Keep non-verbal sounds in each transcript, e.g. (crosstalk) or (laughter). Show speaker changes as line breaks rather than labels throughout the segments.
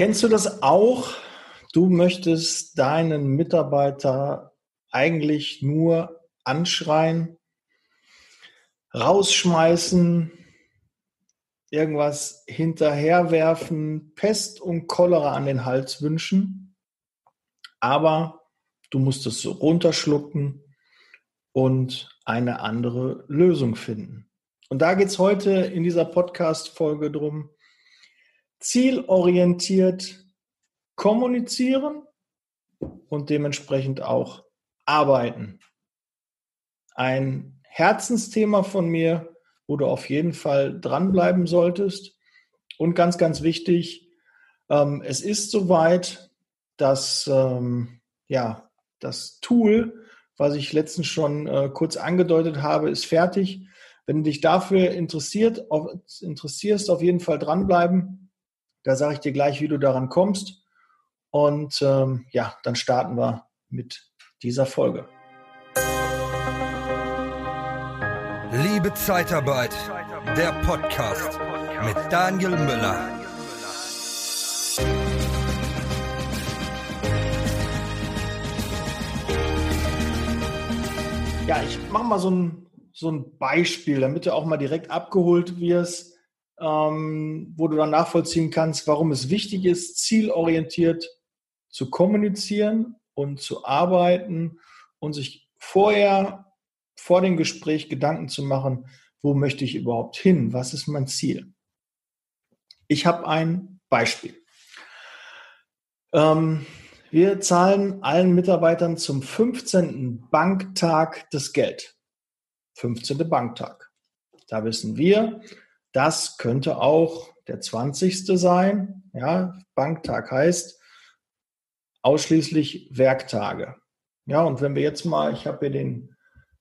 Kennst du das auch? Du möchtest deinen Mitarbeiter eigentlich nur anschreien, rausschmeißen, irgendwas hinterherwerfen, Pest und Cholera an den Hals wünschen, aber du musst es so runterschlucken und eine andere Lösung finden. Und da geht es heute in dieser Podcast-Folge drum, zielorientiert kommunizieren und dementsprechend auch arbeiten. Ein Herzensthema von mir, wo du auf jeden Fall dranbleiben solltest. Und ganz, ganz wichtig, ähm, es ist soweit, dass ähm, ja, das Tool, was ich letztens schon äh, kurz angedeutet habe, ist fertig. Wenn du dich dafür interessiert, auf, interessierst, auf jeden Fall dranbleiben. Da sage ich dir gleich, wie du daran kommst. Und ähm, ja, dann starten wir mit dieser Folge.
Liebe Zeitarbeit, der Podcast mit Daniel Müller.
Ja, ich mache mal so ein, so ein Beispiel, damit du auch mal direkt abgeholt wirst, ähm, wo du dann nachvollziehen kannst, warum es wichtig ist, zielorientiert zu kommunizieren und zu arbeiten und sich vorher vor dem Gespräch Gedanken zu machen, wo möchte ich überhaupt hin? Was ist mein Ziel? Ich habe ein Beispiel. Ähm, wir zahlen allen Mitarbeitern zum 15. Banktag das Geld. 15. Banktag. Da wissen wir, das könnte auch der 20. sein. Ja, Banktag heißt ausschließlich Werktage. Ja, und wenn wir jetzt mal, ich habe hier den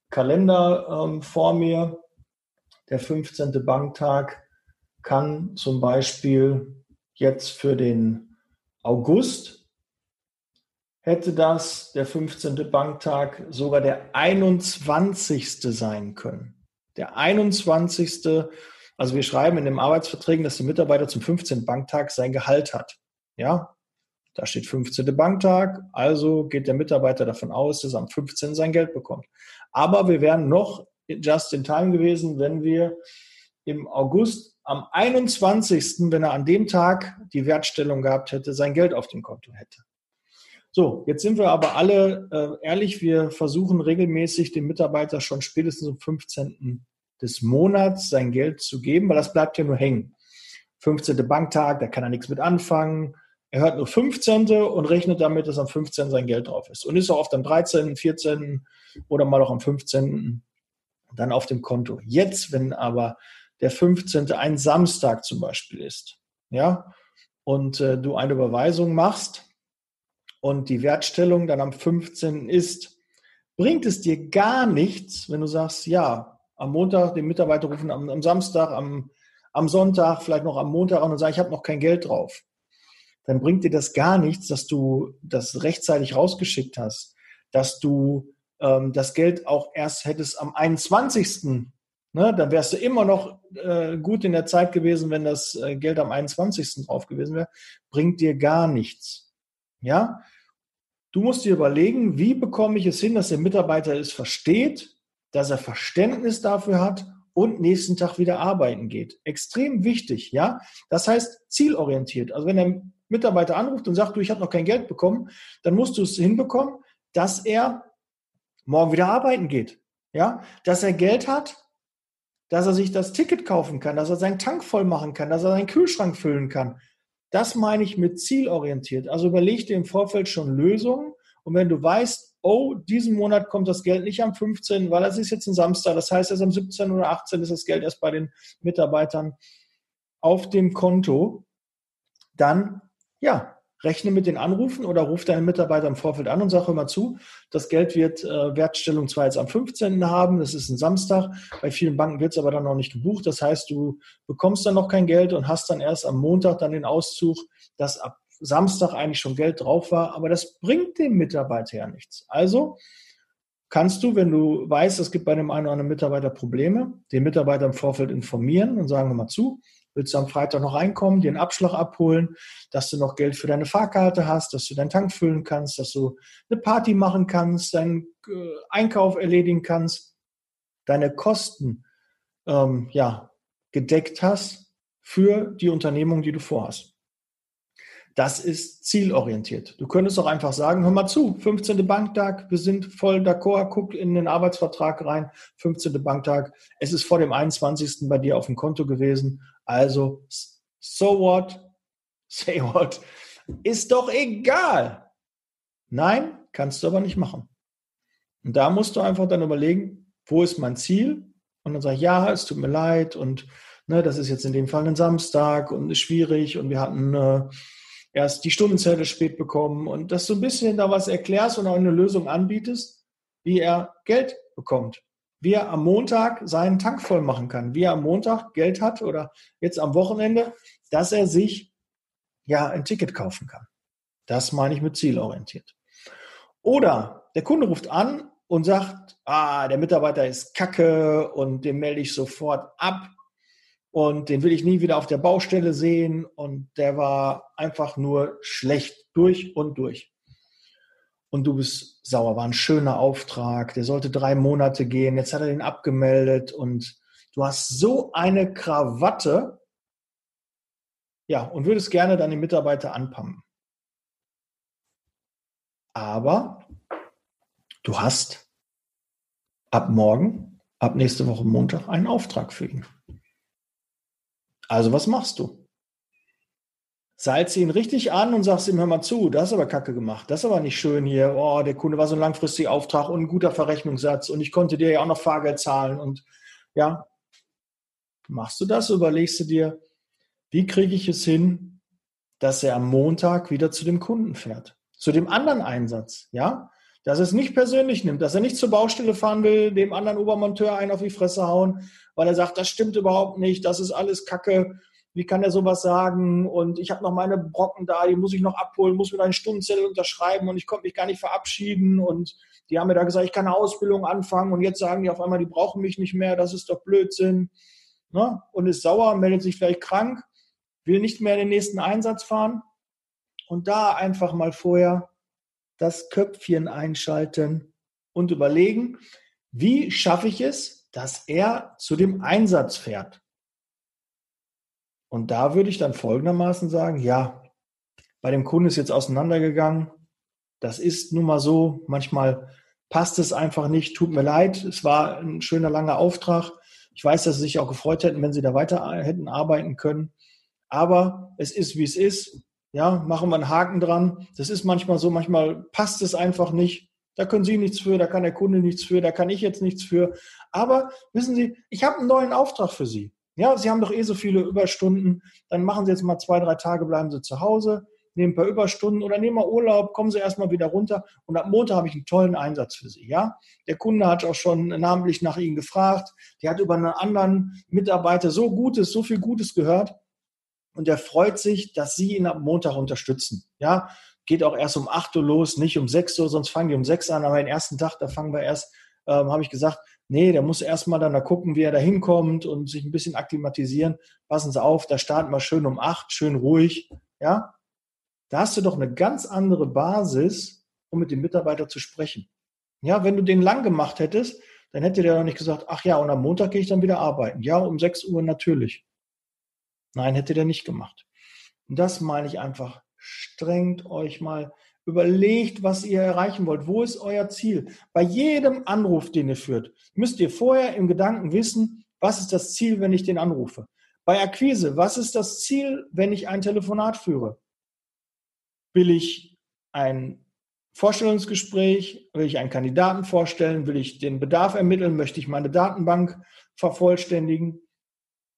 Kalender ähm, vor mir. Der 15. Banktag kann zum Beispiel jetzt für den August hätte das der 15. Banktag sogar der 21. sein können. Der 21. Also wir schreiben in den Arbeitsverträgen, dass der Mitarbeiter zum 15. Banktag sein Gehalt hat. Ja, da steht 15. Banktag, also geht der Mitarbeiter davon aus, dass er am 15. sein Geld bekommt. Aber wir wären noch just in time gewesen, wenn wir im August am 21., wenn er an dem Tag die Wertstellung gehabt hätte, sein Geld auf dem Konto hätte. So, jetzt sind wir aber alle äh, ehrlich, wir versuchen regelmäßig dem Mitarbeiter schon spätestens am 15. des Monats sein Geld zu geben, weil das bleibt ja nur hängen. 15. Banktag, da kann er nichts mit anfangen. Er hört nur 15. und rechnet damit, dass am 15. sein Geld drauf ist. Und ist auch oft am 13., 14. oder mal auch am 15. dann auf dem Konto. Jetzt, wenn aber der 15. ein Samstag zum Beispiel ist, ja, und äh, du eine Überweisung machst und die Wertstellung dann am 15. ist, bringt es dir gar nichts, wenn du sagst, ja, am Montag den Mitarbeiter rufen, am, am Samstag, am, am Sonntag, vielleicht noch am Montag an und sagen, ich habe noch kein Geld drauf dann bringt dir das gar nichts, dass du das rechtzeitig rausgeschickt hast, dass du ähm, das Geld auch erst hättest am 21. Ne, dann wärst du immer noch äh, gut in der Zeit gewesen, wenn das äh, Geld am 21. drauf gewesen wäre. Bringt dir gar nichts. Ja? Du musst dir überlegen, wie bekomme ich es hin, dass der Mitarbeiter es versteht, dass er Verständnis dafür hat und nächsten Tag wieder arbeiten geht. Extrem wichtig, ja. Das heißt zielorientiert. Also wenn der Mitarbeiter anruft und sagt, du, ich habe noch kein Geld bekommen, dann musst du es hinbekommen, dass er morgen wieder arbeiten geht. Ja, dass er Geld hat, dass er sich das Ticket kaufen kann, dass er seinen Tank voll machen kann, dass er seinen Kühlschrank füllen kann. Das meine ich mit zielorientiert. Also überleg dir im Vorfeld schon Lösungen. Und wenn du weißt, oh, diesen Monat kommt das Geld nicht am 15., weil es ist jetzt ein Samstag, das heißt, erst am 17. oder 18. ist das Geld erst bei den Mitarbeitern auf dem Konto, dann ja, rechne mit den Anrufen oder ruf deinen Mitarbeiter im Vorfeld an und sage immer zu, das Geld wird äh, Wertstellung zwar jetzt am 15. haben, das ist ein Samstag, bei vielen Banken wird es aber dann noch nicht gebucht, das heißt, du bekommst dann noch kein Geld und hast dann erst am Montag dann den Auszug, dass ab Samstag eigentlich schon Geld drauf war, aber das bringt dem Mitarbeiter ja nichts. Also kannst du, wenn du weißt, es gibt bei dem einen oder anderen Mitarbeiter Probleme, den Mitarbeiter im Vorfeld informieren und sagen, wir mal zu, Willst du am Freitag noch reinkommen, dir einen Abschlag abholen, dass du noch Geld für deine Fahrkarte hast, dass du deinen Tank füllen kannst, dass du eine Party machen kannst, deinen äh, Einkauf erledigen kannst, deine Kosten ähm, ja, gedeckt hast für die Unternehmung, die du vorhast. Das ist zielorientiert. Du könntest auch einfach sagen, hör mal zu, 15. Banktag, wir sind voll d'accord, guck in den Arbeitsvertrag rein, 15. Banktag, es ist vor dem 21. bei dir auf dem Konto gewesen, also so what, (laughs) say what, ist doch egal. Nein, kannst du aber nicht machen. Und da musst du einfach dann überlegen, wo ist mein Ziel? Und dann sag ich, ja, es tut mir leid und ne, das ist jetzt in dem Fall ein Samstag und ist schwierig und wir hatten äh, erst die Stundenzelle spät bekommen und dass du ein bisschen da was erklärst und auch eine Lösung anbietest, wie er Geld bekommt. Wie er am Montag seinen Tank voll machen kann, wie er am Montag Geld hat oder jetzt am Wochenende, dass er sich ja ein Ticket kaufen kann. Das meine ich mit zielorientiert. Oder der Kunde ruft an und sagt, ah, der Mitarbeiter ist kacke und den melde ich sofort ab und den will ich nie wieder auf der Baustelle sehen und der war einfach nur schlecht durch und durch. Und du bist sauer, war ein schöner Auftrag, der sollte drei Monate gehen, jetzt hat er den abgemeldet und du hast so eine Krawatte, ja, und würdest gerne deine Mitarbeiter anpumpen. Aber du hast ab morgen, ab nächste Woche Montag einen Auftrag für ihn. Also was machst du? Salze ihn richtig an und sagst ihm, hör mal zu, das ist aber kacke gemacht, das ist aber nicht schön hier, oh, der Kunde war so ein langfristiger Auftrag und ein guter Verrechnungssatz und ich konnte dir ja auch noch Fahrgeld zahlen und ja, machst du das, überlegst du dir, wie kriege ich es hin, dass er am Montag wieder zu dem Kunden fährt, zu dem anderen Einsatz, ja, dass er es nicht persönlich nimmt, dass er nicht zur Baustelle fahren will, dem anderen Obermonteur einen auf die Fresse hauen, weil er sagt, das stimmt überhaupt nicht, das ist alles Kacke, wie kann er sowas sagen? Und ich habe noch meine Brocken da, die muss ich noch abholen, muss mir einen Stundenzettel unterschreiben und ich konnte mich gar nicht verabschieden. Und die haben mir da gesagt, ich kann eine Ausbildung anfangen und jetzt sagen die auf einmal, die brauchen mich nicht mehr, das ist doch Blödsinn ne? und ist sauer, meldet sich vielleicht krank, will nicht mehr in den nächsten Einsatz fahren. Und da einfach mal vorher das Köpfchen einschalten und überlegen, wie schaffe ich es, dass er zu dem Einsatz fährt. Und da würde ich dann folgendermaßen sagen, ja, bei dem Kunden ist jetzt auseinandergegangen. Das ist nun mal so. Manchmal passt es einfach nicht. Tut mir leid. Es war ein schöner langer Auftrag. Ich weiß, dass Sie sich auch gefreut hätten, wenn Sie da weiter hätten arbeiten können. Aber es ist, wie es ist. Ja, machen wir einen Haken dran. Das ist manchmal so, manchmal passt es einfach nicht. Da können Sie nichts für, da kann der Kunde nichts für, da kann ich jetzt nichts für. Aber wissen Sie, ich habe einen neuen Auftrag für Sie. Ja, Sie haben doch eh so viele Überstunden. Dann machen Sie jetzt mal zwei, drei Tage, bleiben Sie zu Hause, nehmen ein paar Überstunden oder nehmen mal Urlaub, kommen Sie erstmal wieder runter. Und ab Montag habe ich einen tollen Einsatz für Sie. Ja, der Kunde hat auch schon namentlich nach Ihnen gefragt. Der hat über einen anderen Mitarbeiter so Gutes, so viel Gutes gehört und er freut sich, dass Sie ihn am Montag unterstützen. Ja, geht auch erst um 8 Uhr los, nicht um 6 Uhr, sonst fangen die um 6 an, aber den ersten Tag, da fangen wir erst, ähm, habe ich gesagt, nee, der muss erstmal dann da gucken, wie er da hinkommt und sich ein bisschen akklimatisieren. Passen Sie auf, da starten wir schön um 8, schön ruhig, ja. Da hast du doch eine ganz andere Basis, um mit dem Mitarbeiter zu sprechen. Ja, wenn du den lang gemacht hättest, dann hätte der doch nicht gesagt, ach ja, und am Montag gehe ich dann wieder arbeiten. Ja, um 6 Uhr natürlich. Nein, hätte der nicht gemacht. Und das meine ich einfach. Strengt euch mal, überlegt, was ihr erreichen wollt. Wo ist euer Ziel? Bei jedem Anruf, den ihr führt, müsst ihr vorher im Gedanken wissen, was ist das Ziel, wenn ich den anrufe? Bei Akquise, was ist das Ziel, wenn ich ein Telefonat führe? Will ich ein Vorstellungsgespräch? Will ich einen Kandidaten vorstellen? Will ich den Bedarf ermitteln? Möchte ich meine Datenbank vervollständigen?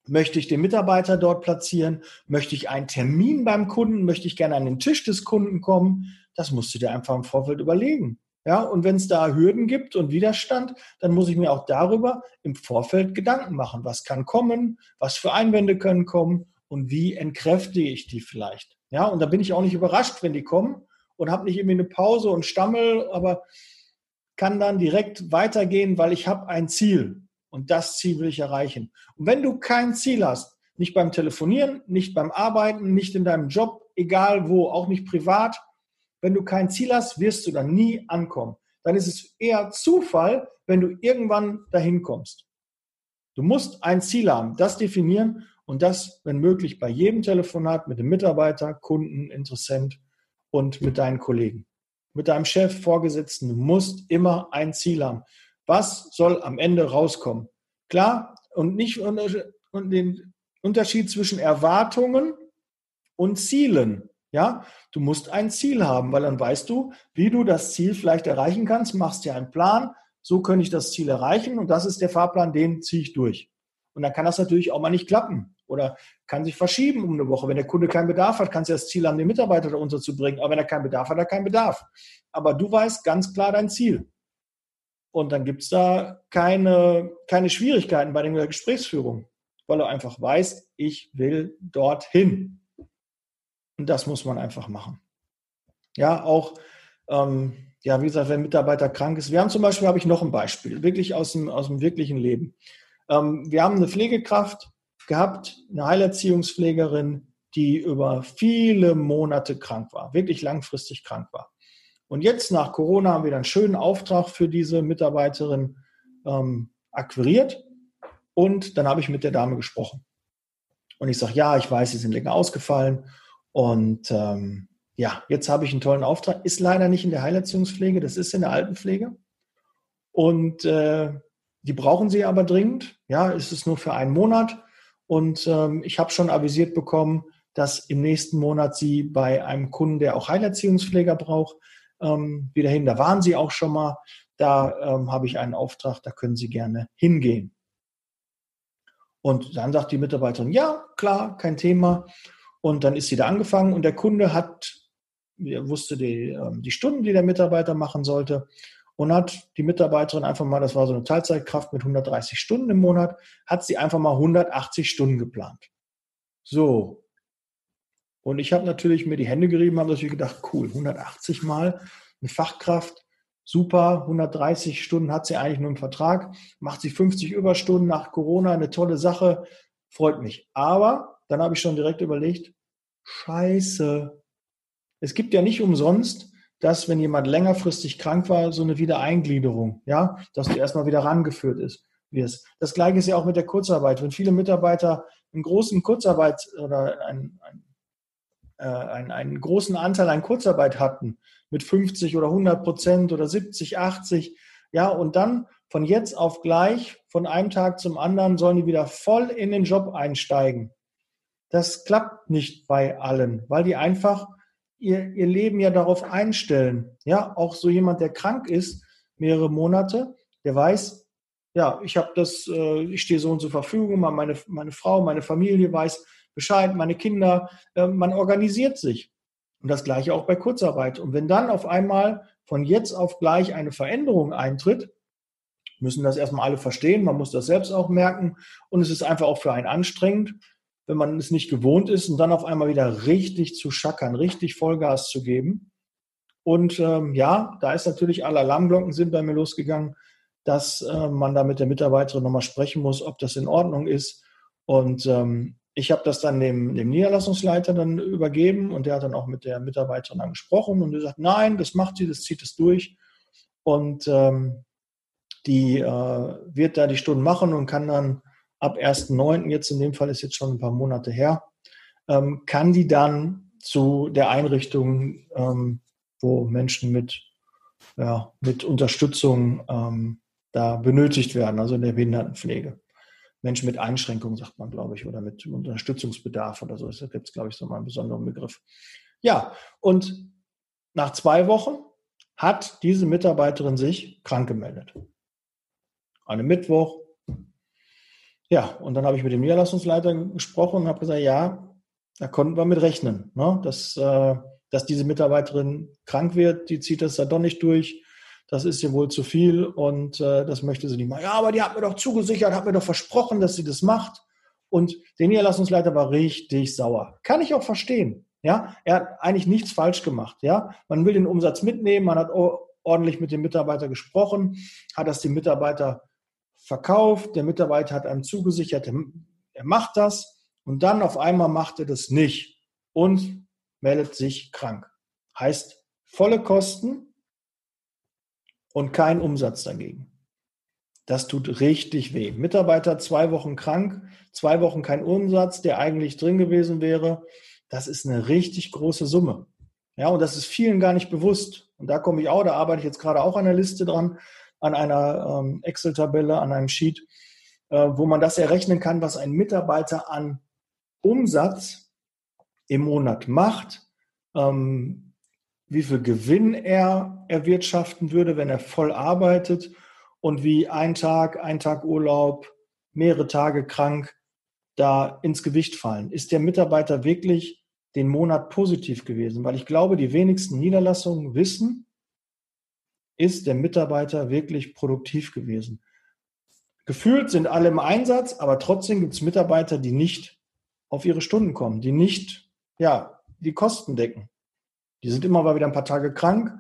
Möchte ich den Mitarbeiter dort platzieren? Möchte ich einen Termin beim Kunden? Möchte ich gerne an den Tisch des Kunden kommen? Das musst du dir einfach im Vorfeld überlegen. Ja, und wenn es da Hürden gibt und Widerstand, dann muss ich mir auch darüber im Vorfeld Gedanken machen. Was kann kommen? Was für Einwände können kommen? Und wie entkräfte ich die vielleicht? Ja, und da bin ich auch nicht überrascht, wenn die kommen und habe nicht irgendwie eine Pause und Stammel, aber kann dann direkt weitergehen, weil ich habe ein Ziel. Und das Ziel will ich erreichen. Und wenn du kein Ziel hast, nicht beim Telefonieren, nicht beim Arbeiten, nicht in deinem Job, egal wo, auch nicht privat. Wenn du kein Ziel hast, wirst du dann nie ankommen. Dann ist es eher Zufall, wenn du irgendwann dahin kommst. Du musst ein Ziel haben, das definieren und das, wenn möglich, bei jedem Telefonat mit dem Mitarbeiter, Kunden, Interessent und mit deinen Kollegen. Mit deinem Chef, Vorgesetzten, du musst immer ein Ziel haben. Was soll am Ende rauskommen? Klar, und nicht und den Unterschied zwischen Erwartungen und Zielen. Ja, du musst ein Ziel haben, weil dann weißt du, wie du das Ziel vielleicht erreichen kannst, machst dir einen Plan, so könnte ich das Ziel erreichen und das ist der Fahrplan, den ziehe ich durch. Und dann kann das natürlich auch mal nicht klappen oder kann sich verschieben um eine Woche. Wenn der Kunde keinen Bedarf hat, kannst du das Ziel haben, den Mitarbeiter da unterzubringen. Aber wenn er keinen Bedarf hat, hat er keinen Bedarf. Aber du weißt ganz klar dein Ziel. Und dann gibt es da keine, keine Schwierigkeiten bei der Gesprächsführung, weil du einfach weißt, ich will dorthin. Und das muss man einfach machen. Ja, auch, ähm, ja, wie gesagt, wenn ein Mitarbeiter krank ist. Wir haben zum Beispiel, habe ich noch ein Beispiel, wirklich aus dem, aus dem wirklichen Leben. Ähm, wir haben eine Pflegekraft gehabt, eine Heilerziehungspflegerin, die über viele Monate krank war, wirklich langfristig krank war. Und jetzt nach Corona haben wir einen schönen Auftrag für diese Mitarbeiterin ähm, akquiriert. Und dann habe ich mit der Dame gesprochen. Und ich sage, ja, ich weiß, Sie sind länger ausgefallen. Und ähm, ja, jetzt habe ich einen tollen Auftrag. Ist leider nicht in der Heilerziehungspflege, das ist in der Altenpflege. Und äh, die brauchen Sie aber dringend. Ja, ist es nur für einen Monat. Und ähm, ich habe schon avisiert bekommen, dass im nächsten Monat Sie bei einem Kunden, der auch Heilerziehungspfleger braucht, ähm, wieder hin. Da waren sie auch schon mal. Da ähm, habe ich einen Auftrag, da können Sie gerne hingehen. Und dann sagt die Mitarbeiterin, ja, klar, kein Thema. Und dann ist sie da angefangen und der Kunde hat, wusste die, ähm, die Stunden, die der Mitarbeiter machen sollte und hat die Mitarbeiterin einfach mal, das war so eine Teilzeitkraft mit 130 Stunden im Monat, hat sie einfach mal 180 Stunden geplant. So, und ich habe natürlich mir die Hände gerieben, habe natürlich gedacht, cool, 180 Mal eine Fachkraft, super, 130 Stunden hat sie eigentlich nur im Vertrag, macht sie 50 Überstunden nach Corona, eine tolle Sache, freut mich. Aber dann habe ich schon direkt überlegt, scheiße, es gibt ja nicht umsonst, dass wenn jemand längerfristig krank war, so eine Wiedereingliederung, ja, dass du erstmal wieder rangeführt ist, wirst. Das gleiche ist ja auch mit der Kurzarbeit. Wenn viele Mitarbeiter einen großen Kurzarbeit oder ein, ein äh, einen, einen großen Anteil an Kurzarbeit hatten, mit 50 oder 100 Prozent oder 70, 80, ja, und dann von jetzt auf gleich, von einem Tag zum anderen, sollen die wieder voll in den Job einsteigen. Das klappt nicht bei allen, weil die einfach ihr, ihr Leben ja darauf einstellen. Ja, auch so jemand, der krank ist, mehrere Monate, der weiß, ja, ich habe das, äh, ich stehe so und zur Verfügung, meine, meine Frau, meine Familie weiß, Bescheid, meine Kinder, äh, man organisiert sich. Und das gleiche auch bei Kurzarbeit. Und wenn dann auf einmal von jetzt auf gleich eine Veränderung eintritt, müssen das erstmal alle verstehen, man muss das selbst auch merken und es ist einfach auch für einen anstrengend, wenn man es nicht gewohnt ist und dann auf einmal wieder richtig zu schackern, richtig Vollgas zu geben. Und ähm, ja, da ist natürlich alle Alarmglocken sind bei mir losgegangen, dass äh, man da mit der Mitarbeiterin nochmal sprechen muss, ob das in Ordnung ist. Und ähm, ich habe das dann dem, dem Niederlassungsleiter dann übergeben und der hat dann auch mit der Mitarbeiterin dann gesprochen und gesagt, nein, das macht sie, das zieht es durch. Und ähm, die äh, wird da die Stunden machen und kann dann ab 1.9., jetzt in dem Fall ist jetzt schon ein paar Monate her, ähm, kann die dann zu der Einrichtung, ähm, wo Menschen mit, ja, mit Unterstützung ähm, da benötigt werden, also in der Behindertenpflege. Menschen mit Einschränkungen, sagt man, glaube ich, oder mit Unterstützungsbedarf oder so. Da gibt es, glaube ich, so mal einen besonderen Begriff. Ja, und nach zwei Wochen hat diese Mitarbeiterin sich krank gemeldet. An einem Mittwoch. Ja, und dann habe ich mit dem Niederlassungsleiter gesprochen und habe gesagt, ja, da konnten wir mit rechnen, ne? dass, äh, dass diese Mitarbeiterin krank wird, die zieht das da doch nicht durch das ist ihr wohl zu viel und äh, das möchte sie nicht machen. Ja, aber die hat mir doch zugesichert, hat mir doch versprochen, dass sie das macht. Und der Niederlassungsleiter war richtig sauer. Kann ich auch verstehen. Ja, er hat eigentlich nichts falsch gemacht. Ja, man will den Umsatz mitnehmen, man hat ordentlich mit dem Mitarbeiter gesprochen, hat das dem Mitarbeiter verkauft, der Mitarbeiter hat einem zugesichert, er macht das Und dann auf einmal macht er das nicht und meldet sich krank. Heißt volle Kosten und kein Umsatz dagegen. Das tut richtig weh. Mitarbeiter zwei Wochen krank, zwei Wochen kein Umsatz, der eigentlich drin gewesen wäre. Das ist eine richtig große Summe. Ja, und das ist vielen gar nicht bewusst. Und da komme ich auch, da arbeite ich jetzt gerade auch an der Liste dran, an einer ähm, Excel-Tabelle, an einem Sheet, äh, wo man das errechnen kann, was ein Mitarbeiter an Umsatz im Monat macht, ähm, wie viel Gewinn er erwirtschaften würde, wenn er voll arbeitet und wie ein Tag, ein Tag Urlaub, mehrere Tage krank da ins Gewicht fallen. Ist der Mitarbeiter wirklich den Monat positiv gewesen? Weil ich glaube, die wenigsten Niederlassungen wissen, ist der Mitarbeiter wirklich produktiv gewesen. Gefühlt sind alle im Einsatz, aber trotzdem gibt es Mitarbeiter, die nicht auf ihre Stunden kommen, die nicht, ja, die Kosten decken. Die sind immer mal wieder ein paar Tage krank,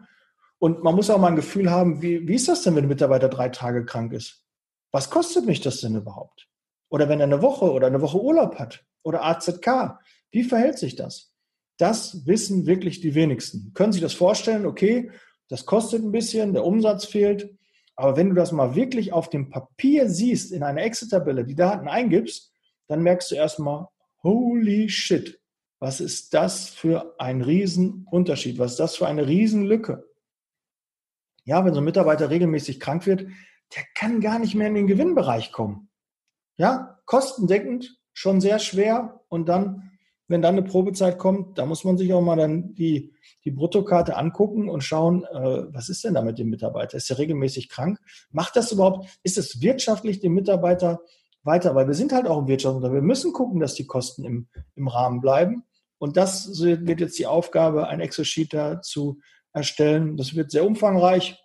und man muss auch mal ein Gefühl haben, wie, wie ist das denn, wenn ein Mitarbeiter drei Tage krank ist? Was kostet mich das denn überhaupt? Oder wenn er eine Woche oder eine Woche Urlaub hat oder AZK, wie verhält sich das? Das wissen wirklich die wenigsten. Können Sie das vorstellen? Okay, das kostet ein bisschen, der Umsatz fehlt. Aber wenn du das mal wirklich auf dem Papier siehst, in einer Excel-Tabelle, die Daten eingibst, dann merkst du erstmal, holy shit, was ist das für ein Riesenunterschied? Was ist das für eine Riesenlücke? Ja, wenn so ein Mitarbeiter regelmäßig krank wird, der kann gar nicht mehr in den Gewinnbereich kommen. Ja, kostendeckend schon sehr schwer und dann, wenn dann eine Probezeit kommt, da muss man sich auch mal dann die, die Bruttokarte angucken und schauen, äh, was ist denn da mit dem Mitarbeiter? Ist er regelmäßig krank? Macht das überhaupt, ist es wirtschaftlich dem Mitarbeiter weiter? Weil wir sind halt auch im Wirtschaftsunternehmen. Wir müssen gucken, dass die Kosten im, im Rahmen bleiben. Und das wird jetzt die Aufgabe, ein Excel-Sheet zu erstellen. Das wird sehr umfangreich,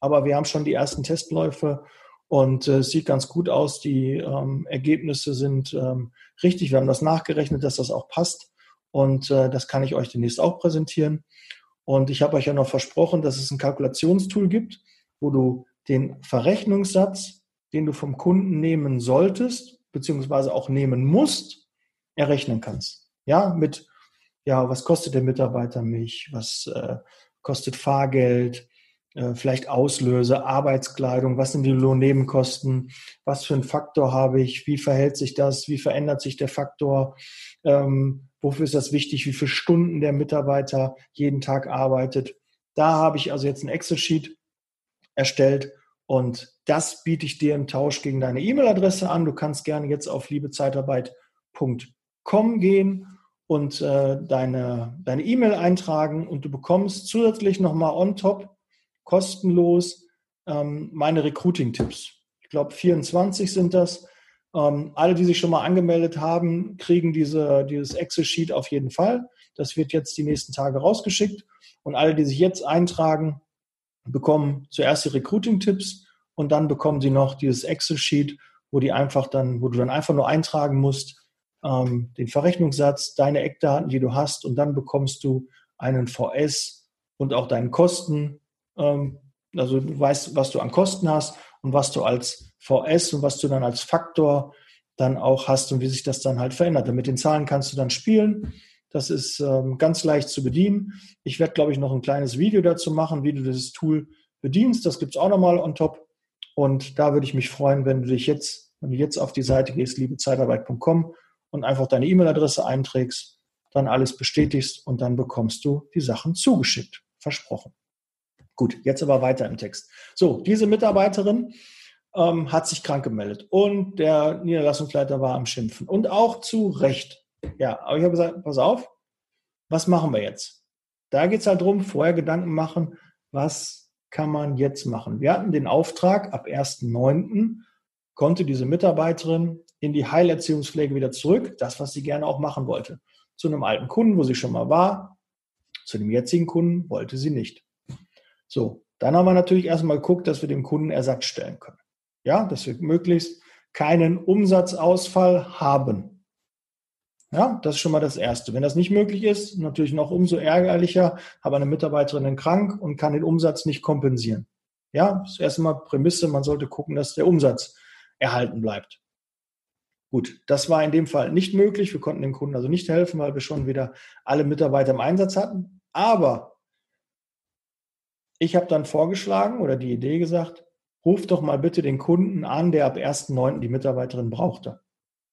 aber wir haben schon die ersten Testläufe und äh, sieht ganz gut aus. Die ähm, Ergebnisse sind ähm, richtig. Wir haben das nachgerechnet, dass das auch passt und äh, das kann ich euch demnächst auch präsentieren. Und ich habe euch ja noch versprochen, dass es ein Kalkulationstool gibt, wo du den Verrechnungssatz, den du vom Kunden nehmen solltest, beziehungsweise auch nehmen musst, errechnen kannst. Ja, mit, ja, was kostet der Mitarbeiter mich? Was äh, kostet Fahrgeld, äh, vielleicht Auslöse, Arbeitskleidung, was sind die Lohnnebenkosten, was für einen Faktor habe ich, wie verhält sich das, wie verändert sich der Faktor, ähm, wofür ist das wichtig, wie viele Stunden der Mitarbeiter jeden Tag arbeitet. Da habe ich also jetzt ein Excel-Sheet erstellt und das biete ich dir im Tausch gegen deine E-Mail-Adresse an. Du kannst gerne jetzt auf liebezeitarbeit.com gehen und äh, deine deine E-Mail eintragen und du bekommst zusätzlich nochmal on top kostenlos ähm, meine Recruiting-Tipps. Ich glaube 24 sind das. Ähm, alle, die sich schon mal angemeldet haben, kriegen diese, dieses Excel-Sheet auf jeden Fall. Das wird jetzt die nächsten Tage rausgeschickt. Und alle, die sich jetzt eintragen, bekommen zuerst die Recruiting-Tipps und dann bekommen sie noch dieses Excel-Sheet, wo die einfach dann, wo du dann einfach nur eintragen musst, ähm, den Verrechnungssatz, deine Eckdaten, die du hast, und dann bekommst du einen VS und auch deinen Kosten. Ähm, also du weißt, was du an Kosten hast und was du als VS und was du dann als Faktor dann auch hast und wie sich das dann halt verändert. Mit den Zahlen kannst du dann spielen. Das ist ähm, ganz leicht zu bedienen. Ich werde, glaube ich, noch ein kleines Video dazu machen, wie du dieses Tool bedienst. Das gibt es auch nochmal on top. Und da würde ich mich freuen, wenn du dich jetzt, wenn du jetzt auf die Seite gehst, liebezeitarbeit.com und einfach deine E-Mail-Adresse einträgst, dann alles bestätigst und dann bekommst du die Sachen zugeschickt. Versprochen. Gut, jetzt aber weiter im Text. So, diese Mitarbeiterin ähm, hat sich krank gemeldet und der Niederlassungsleiter war am Schimpfen und auch zu Recht. Ja, aber ich habe gesagt, pass auf, was machen wir jetzt? Da geht es halt darum, vorher Gedanken machen, was kann man jetzt machen? Wir hatten den Auftrag, ab 1.9. konnte diese Mitarbeiterin in die Heilerziehungspflege wieder zurück, das, was sie gerne auch machen wollte. Zu einem alten Kunden, wo sie schon mal war, zu dem jetzigen Kunden wollte sie nicht. So, dann haben wir natürlich erstmal geguckt, dass wir dem Kunden Ersatz stellen können. Ja, dass wir möglichst keinen Umsatzausfall haben. Ja, das ist schon mal das Erste. Wenn das nicht möglich ist, natürlich noch umso ärgerlicher, habe eine Mitarbeiterin krank und kann den Umsatz nicht kompensieren. Ja, das ist erstmal Prämisse, man sollte gucken, dass der Umsatz erhalten bleibt. Gut, das war in dem Fall nicht möglich. Wir konnten dem Kunden also nicht helfen, weil wir schon wieder alle Mitarbeiter im Einsatz hatten. Aber ich habe dann vorgeschlagen oder die Idee gesagt, ruf doch mal bitte den Kunden an, der ab 1.9. die Mitarbeiterin brauchte.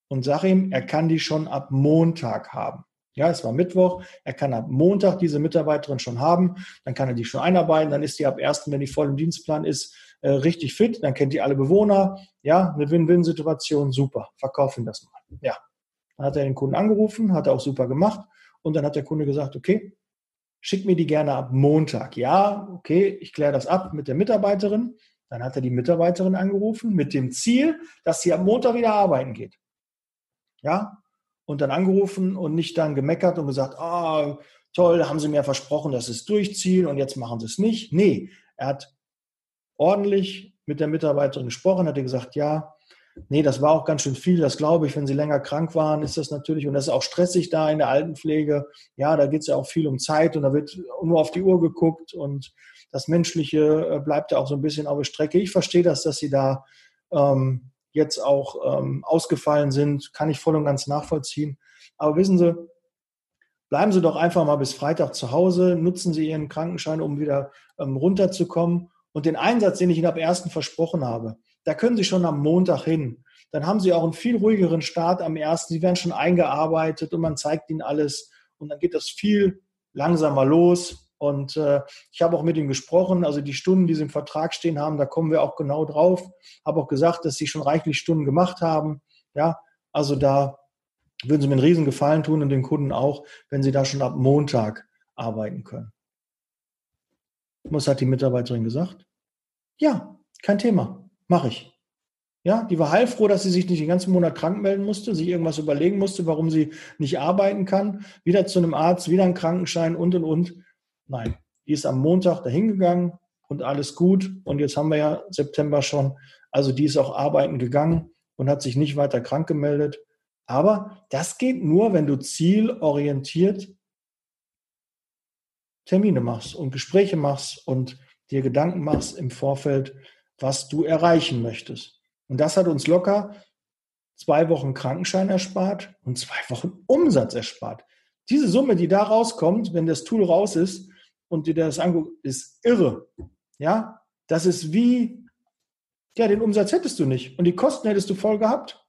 Und sag ihm, er kann die schon ab Montag haben. Ja, es war Mittwoch. Er kann ab Montag diese Mitarbeiterin schon haben. Dann kann er die schon einarbeiten. Dann ist die ab 1., wenn die voll im Dienstplan ist, äh, richtig fit. Dann kennt die alle Bewohner. Ja, eine Win-Win-Situation. Super. Verkauf ihm das mal. Ja. Dann hat er den Kunden angerufen, hat er auch super gemacht. Und dann hat der Kunde gesagt, okay, schick mir die gerne ab Montag. Ja, okay, ich kläre das ab mit der Mitarbeiterin. Dann hat er die Mitarbeiterin angerufen mit dem Ziel, dass sie am Montag wieder arbeiten geht. Ja, und dann angerufen und nicht dann gemeckert und gesagt, ah, oh, toll, haben Sie mir versprochen, dass Sie es durchziehen und jetzt machen Sie es nicht. Nee, er hat ordentlich mit der Mitarbeiterin gesprochen, hat gesagt, ja, nee, das war auch ganz schön viel, das glaube ich, wenn Sie länger krank waren, ist das natürlich, und das ist auch stressig da in der Altenpflege, ja, da geht es ja auch viel um Zeit und da wird nur auf die Uhr geguckt und das Menschliche äh, bleibt ja auch so ein bisschen auf der Strecke. Ich verstehe das, dass Sie da ähm, jetzt auch ähm, ausgefallen sind, kann ich voll und ganz nachvollziehen. Aber wissen Sie, bleiben Sie doch einfach mal bis Freitag zu Hause, nutzen Sie Ihren Krankenschein, um wieder ähm, runterzukommen. Und den Einsatz, den ich Ihnen ab ersten versprochen habe, da können Sie schon am Montag hin. Dann haben Sie auch einen viel ruhigeren Start am ersten. Sie werden schon eingearbeitet und man zeigt Ihnen alles. Und dann geht das viel langsamer los. Und äh, ich habe auch mit ihm gesprochen, also die Stunden, die sie im Vertrag stehen haben, da kommen wir auch genau drauf. Habe auch gesagt, dass sie schon reichlich Stunden gemacht haben. Ja, also da würden sie mir einen riesen Gefallen tun und den Kunden auch, wenn sie da schon ab Montag arbeiten können. Was hat die Mitarbeiterin gesagt? Ja, kein Thema, mache ich. Ja, die war heilfroh, dass sie sich nicht den ganzen Monat krank melden musste, sich irgendwas überlegen musste, warum sie nicht arbeiten kann. Wieder zu einem Arzt, wieder einen Krankenschein und und und. Nein, die ist am Montag dahin gegangen und alles gut. Und jetzt haben wir ja September schon. Also die ist auch arbeiten gegangen und hat sich nicht weiter krank gemeldet. Aber das geht nur, wenn du zielorientiert Termine machst und Gespräche machst und dir Gedanken machst im Vorfeld, was du erreichen möchtest. Und das hat uns locker zwei Wochen Krankenschein erspart und zwei (laughs) Wochen Umsatz erspart. Diese Summe, die da rauskommt, wenn das Tool raus ist, und dir das anguckt, ist irre. Ja, das ist wie, ja, den Umsatz hättest du nicht und die Kosten hättest du voll gehabt.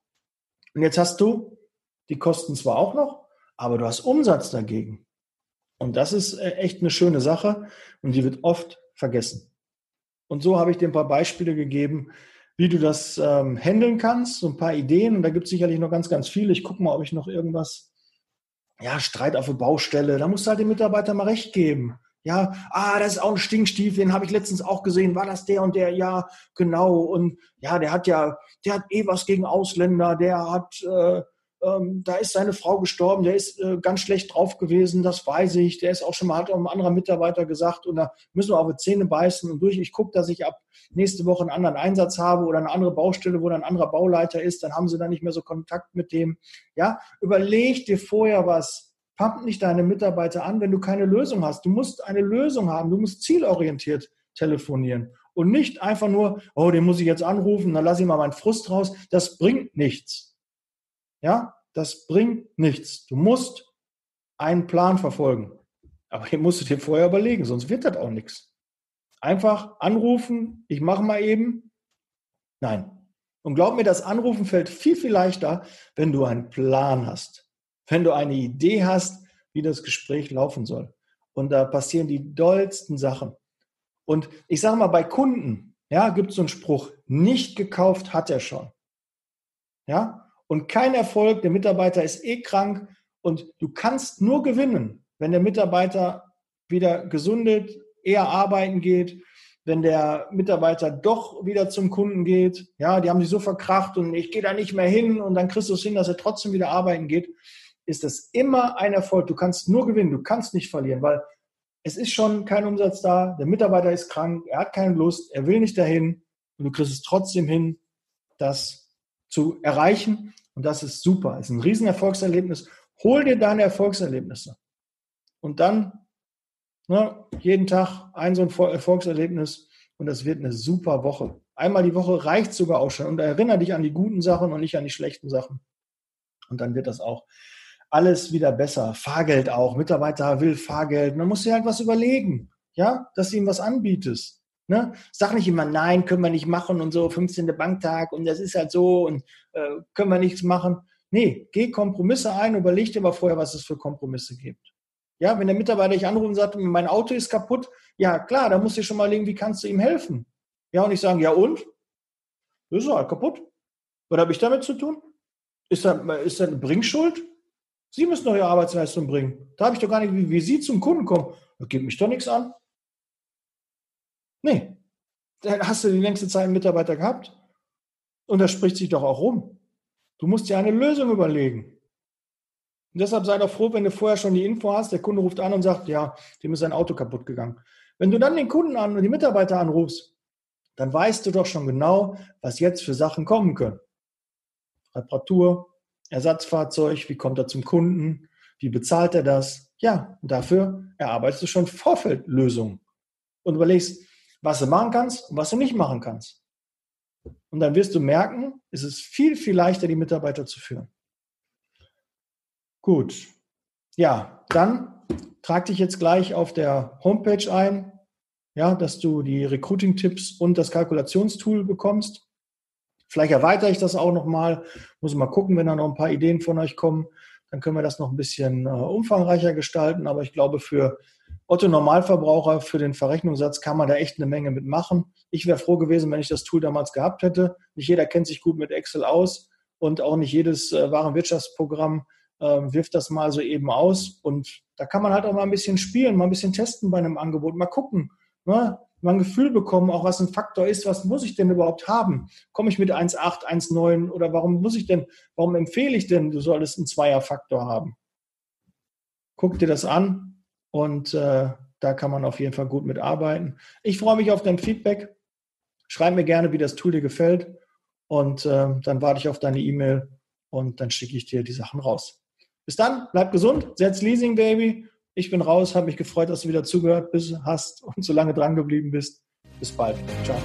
Und jetzt hast du die Kosten zwar auch noch, aber du hast Umsatz dagegen. Und das ist äh, echt eine schöne Sache und die wird oft vergessen. Und so habe ich dir ein paar Beispiele gegeben, wie du das ähm, handeln kannst, so ein paar Ideen. Und da gibt es sicherlich noch ganz, ganz viele. Ich gucke mal, ob ich noch irgendwas, ja, Streit auf der Baustelle, da musst du halt den Mitarbeitern mal recht geben. Ja, ah, das ist auch ein Stinkstiefel, den habe ich letztens auch gesehen. War das der und der? Ja, genau. Und ja, der hat ja, der hat eh was gegen Ausländer. Der hat, äh, ähm, da ist seine Frau gestorben. Der ist äh, ganz schlecht drauf gewesen. Das weiß ich. Der ist auch schon mal, hat auch ein anderer Mitarbeiter gesagt. Und da müssen wir die Zähne beißen und durch. Ich gucke, dass ich ab nächste Woche einen anderen Einsatz habe oder eine andere Baustelle, wo dann ein anderer Bauleiter ist. Dann haben sie dann nicht mehr so Kontakt mit dem. Ja, überleg dir vorher was Pump nicht deine Mitarbeiter an, wenn du keine Lösung hast. Du musst eine Lösung haben. Du musst zielorientiert telefonieren und nicht einfach nur, oh, den muss ich jetzt anrufen, dann lasse ich mal meinen Frust raus. Das bringt nichts. Ja, das bringt nichts. Du musst einen Plan verfolgen. Aber den musst du dir vorher überlegen, sonst wird das auch nichts. Einfach anrufen, ich mache mal eben. Nein. Und glaub mir, das Anrufen fällt viel, viel leichter, wenn du einen Plan hast wenn du eine Idee hast, wie das Gespräch laufen soll. Und da passieren die dollsten Sachen. Und ich sage mal, bei Kunden, ja, gibt es so einen Spruch, nicht gekauft hat er schon. Ja, und kein Erfolg, der Mitarbeiter ist eh krank. Und du kannst nur gewinnen, wenn der Mitarbeiter wieder gesundet, eher arbeiten geht, wenn der Mitarbeiter doch wieder zum Kunden geht, ja, die haben sich so verkracht und ich gehe da nicht mehr hin und dann kriegst du es hin, dass er trotzdem wieder arbeiten geht. Ist es immer ein Erfolg. Du kannst nur gewinnen, du kannst nicht verlieren, weil es ist schon kein Umsatz da, der Mitarbeiter ist krank, er hat keine Lust, er will nicht dahin. Und du kriegst es trotzdem hin, das zu erreichen und das ist super, ist ein Riesenerfolgserlebnis. Hol dir deine Erfolgserlebnisse und dann ne, jeden Tag ein so ein Erfolgserlebnis und das wird eine super Woche. Einmal die Woche reicht sogar auch schon und erinnere dich an die guten Sachen und nicht an die schlechten Sachen. Und dann wird das auch alles wieder besser. Fahrgeld auch. Mitarbeiter will Fahrgeld. Man muss sich halt was überlegen, ja, dass du ihm was anbietest. Ne? Sag nicht immer, nein, können wir nicht machen und so, 15. Banktag und das ist halt so und äh, können wir nichts machen. Nee, geh Kompromisse ein, überleg dir aber vorher, was es für Kompromisse gibt. Ja, wenn der Mitarbeiter dich anruft und sagt, mein Auto ist kaputt, ja klar, da musst du schon mal legen, wie kannst du ihm helfen? Ja, und ich sage, ja und? Das ist halt kaputt. Was habe ich damit zu tun? Ist das, ist das eine Bringschuld? Sie müssen doch Ihre Arbeitsleistung bringen. Da habe ich doch gar nicht, wie, wie Sie zum Kunden kommen. Das geht mich doch nichts an. Nee. Dann hast du die längste Zeit einen Mitarbeiter gehabt. Und das spricht sich doch auch rum. Du musst dir eine Lösung überlegen. Und deshalb sei doch froh, wenn du vorher schon die Info hast, der Kunde ruft an und sagt, ja, dem ist sein Auto kaputt gegangen. Wenn du dann den Kunden an und die Mitarbeiter anrufst, dann weißt du doch schon genau, was jetzt für Sachen kommen können. Reparatur, Ersatzfahrzeug, wie kommt er zum Kunden, wie bezahlt er das? Ja, und dafür erarbeitest du schon Vorfeldlösungen und überlegst, was du machen kannst und was du nicht machen kannst. Und dann wirst du merken, es ist viel, viel leichter, die Mitarbeiter zu führen. Gut. Ja, dann trag dich jetzt gleich auf der Homepage ein, ja, dass du die Recruiting-Tipps und das Kalkulationstool bekommst. Vielleicht erweitere ich das auch nochmal. Muss mal gucken, wenn da noch ein paar Ideen von euch kommen. Dann können wir das noch ein bisschen äh, umfangreicher gestalten. Aber ich glaube, für Otto Normalverbraucher, für den Verrechnungssatz kann man da echt eine Menge mitmachen. Ich wäre froh gewesen, wenn ich das Tool damals gehabt hätte. Nicht jeder kennt sich gut mit Excel aus und auch nicht jedes äh, Warenwirtschaftsprogramm äh, wirft das mal so eben aus. Und da kann man halt auch mal ein bisschen spielen, mal ein bisschen testen bei einem Angebot, mal gucken, ne? mal ein Gefühl bekommen, auch was ein Faktor ist, was muss ich denn überhaupt haben? Komme ich mit 1,8, 1,9 oder warum muss ich denn, warum empfehle ich denn, du solltest einen Zweierfaktor haben? Guck dir das an und äh, da kann man auf jeden Fall gut mitarbeiten. Ich freue mich auf dein Feedback. Schreib mir gerne, wie das Tool dir gefällt und äh, dann warte ich auf deine E-Mail und dann schicke ich dir die Sachen raus. Bis dann, bleib gesund, setz Leasing Baby ich bin raus, habe mich gefreut, dass du wieder zugehört bist, hast und so lange dran geblieben bist. Bis bald. Ciao.